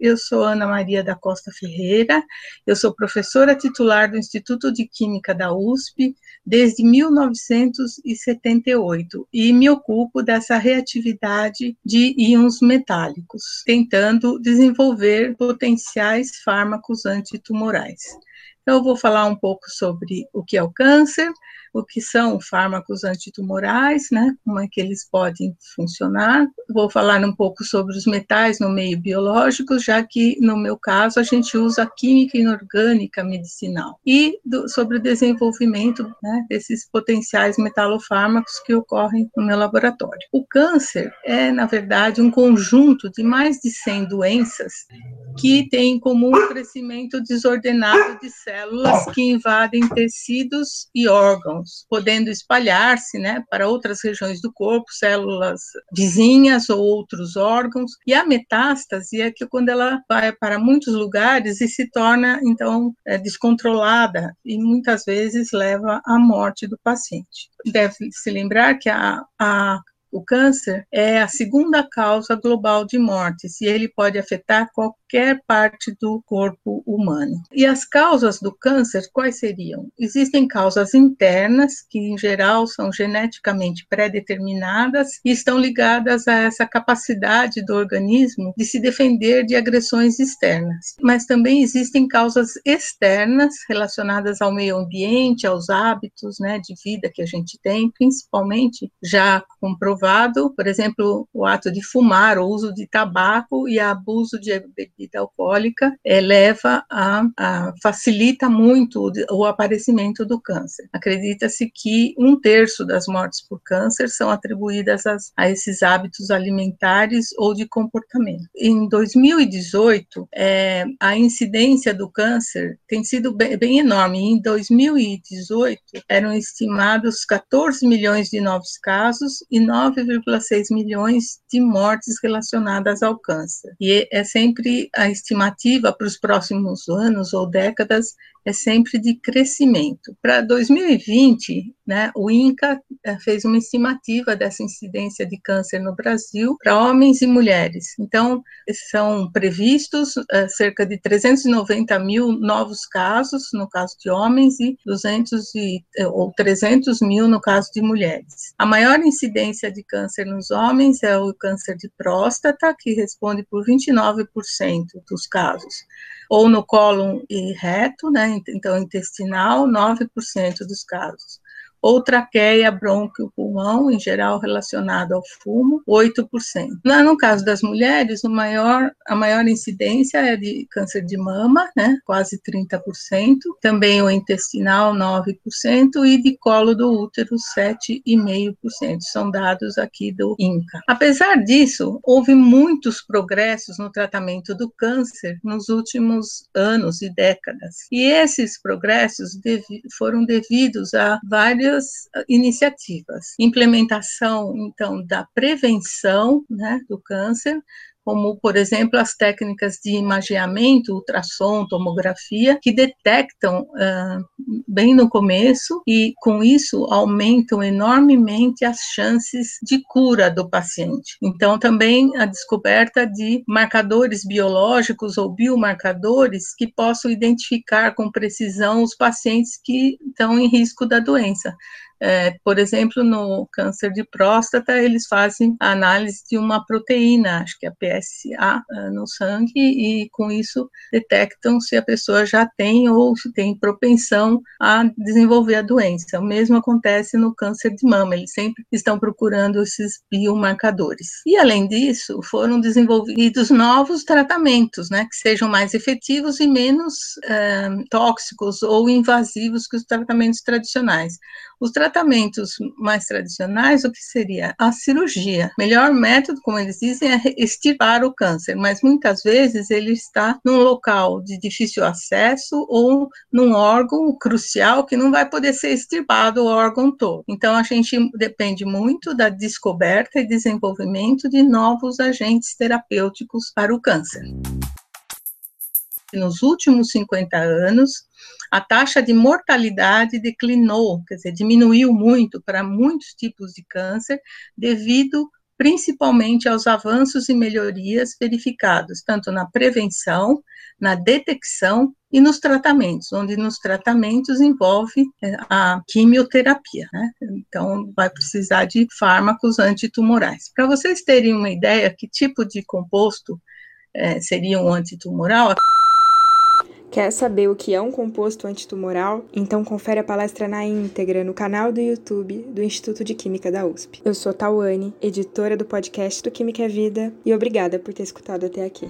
Eu sou Ana Maria da Costa Ferreira, eu sou professora titular do Instituto de Química da USP desde 1978 e me ocupo dessa reatividade de íons metálicos, tentando desenvolver potenciais fármacos antitumorais. Então, eu vou falar um pouco sobre o que é o câncer, o que são fármacos antitumorais, né, como é que eles podem funcionar. Vou falar um pouco sobre os metais no meio biológico, já que no meu caso a gente usa química inorgânica medicinal, e do, sobre o desenvolvimento né, desses potenciais metalofármacos que ocorrem no meu laboratório. O câncer é, na verdade, um conjunto de mais de 100 doenças que têm em comum o crescimento desordenado de células que invadem tecidos e órgãos podendo espalhar-se né, para outras regiões do corpo, células vizinhas ou outros órgãos. E a metástase é que quando ela vai para muitos lugares e se torna, então, é, descontrolada e muitas vezes leva à morte do paciente. Deve se lembrar que a, a o câncer é a segunda causa global de mortes e ele pode afetar qualquer parte do corpo humano. E as causas do câncer quais seriam? Existem causas internas, que em geral são geneticamente pré-determinadas e estão ligadas a essa capacidade do organismo de se defender de agressões externas. Mas também existem causas externas relacionadas ao meio ambiente, aos hábitos, né, de vida que a gente tem, principalmente já comprovado por exemplo, o ato de fumar, o uso de tabaco e abuso de bebida alcoólica é, leva a, a, facilita muito o, aparecimento do câncer. Acredita-se que um terço das mortes por câncer são atribuídas as, a esses hábitos alimentares ou de comportamento. Em 2018, é, a incidência do câncer tem sido bem, bem enorme. Em 2018, eram estimados 14 milhões de novos casos e 9 9,6 milhões de mortes relacionadas ao câncer. E é sempre a estimativa para os próximos anos ou décadas é sempre de crescimento. Para 2020, né, o INCA eh, fez uma estimativa dessa incidência de câncer no Brasil para homens e mulheres. Então, são previstos uh, cerca de 390 mil novos casos no caso de homens e 200 e, eh, ou 300 mil no caso de mulheres. A maior incidência de câncer nos homens é o câncer de próstata, que responde por 29% dos casos ou no cólon e reto, né, então intestinal, 9% dos casos ou traqueia, brônquio, pulmão, em geral relacionado ao fumo, 8%. No caso das mulheres, o maior, a maior incidência é de câncer de mama, né, quase 30%, também o intestinal, 9%, e de colo do útero, 7,5%. São dados aqui do INCA. Apesar disso, houve muitos progressos no tratamento do câncer nos últimos anos e décadas. E esses progressos devi foram devidos a vários várias ah, iniciativas. Implementação, então, da prevenção né, do câncer, como, por exemplo, as técnicas de imageamento, ultrassom, tomografia, que detectam uh, bem no começo e, com isso, aumentam enormemente as chances de cura do paciente. Então, também a descoberta de marcadores biológicos ou biomarcadores que possam identificar com precisão os pacientes que estão em risco da doença. É, por exemplo, no câncer de próstata, eles fazem a análise de uma proteína, acho que é a PSA, é, no sangue, e com isso detectam se a pessoa já tem ou se tem propensão a desenvolver a doença. O mesmo acontece no câncer de mama, eles sempre estão procurando esses biomarcadores. E, além disso, foram desenvolvidos novos tratamentos, né, que sejam mais efetivos e menos é, tóxicos ou invasivos que os tratamentos tradicionais. Os tratamentos mais tradicionais, o que seria? A cirurgia. Melhor método, como eles dizem, é extirpar o câncer, mas muitas vezes ele está num local de difícil acesso ou num órgão crucial que não vai poder ser extirpado o órgão todo. Então, a gente depende muito da descoberta e desenvolvimento de novos agentes terapêuticos para o câncer. Nos últimos 50 anos, a taxa de mortalidade declinou, quer dizer, diminuiu muito para muitos tipos de câncer, devido principalmente aos avanços e melhorias verificados tanto na prevenção, na detecção e nos tratamentos, onde nos tratamentos envolve é, a quimioterapia, né? Então, vai precisar de fármacos antitumorais. Para vocês terem uma ideia que tipo de composto é, seria um antitumoral, Quer saber o que é um composto antitumoral? Então confere a palestra na íntegra no canal do YouTube do Instituto de Química da USP. Eu sou Tawane, editora do podcast do Química é Vida, e obrigada por ter escutado até aqui.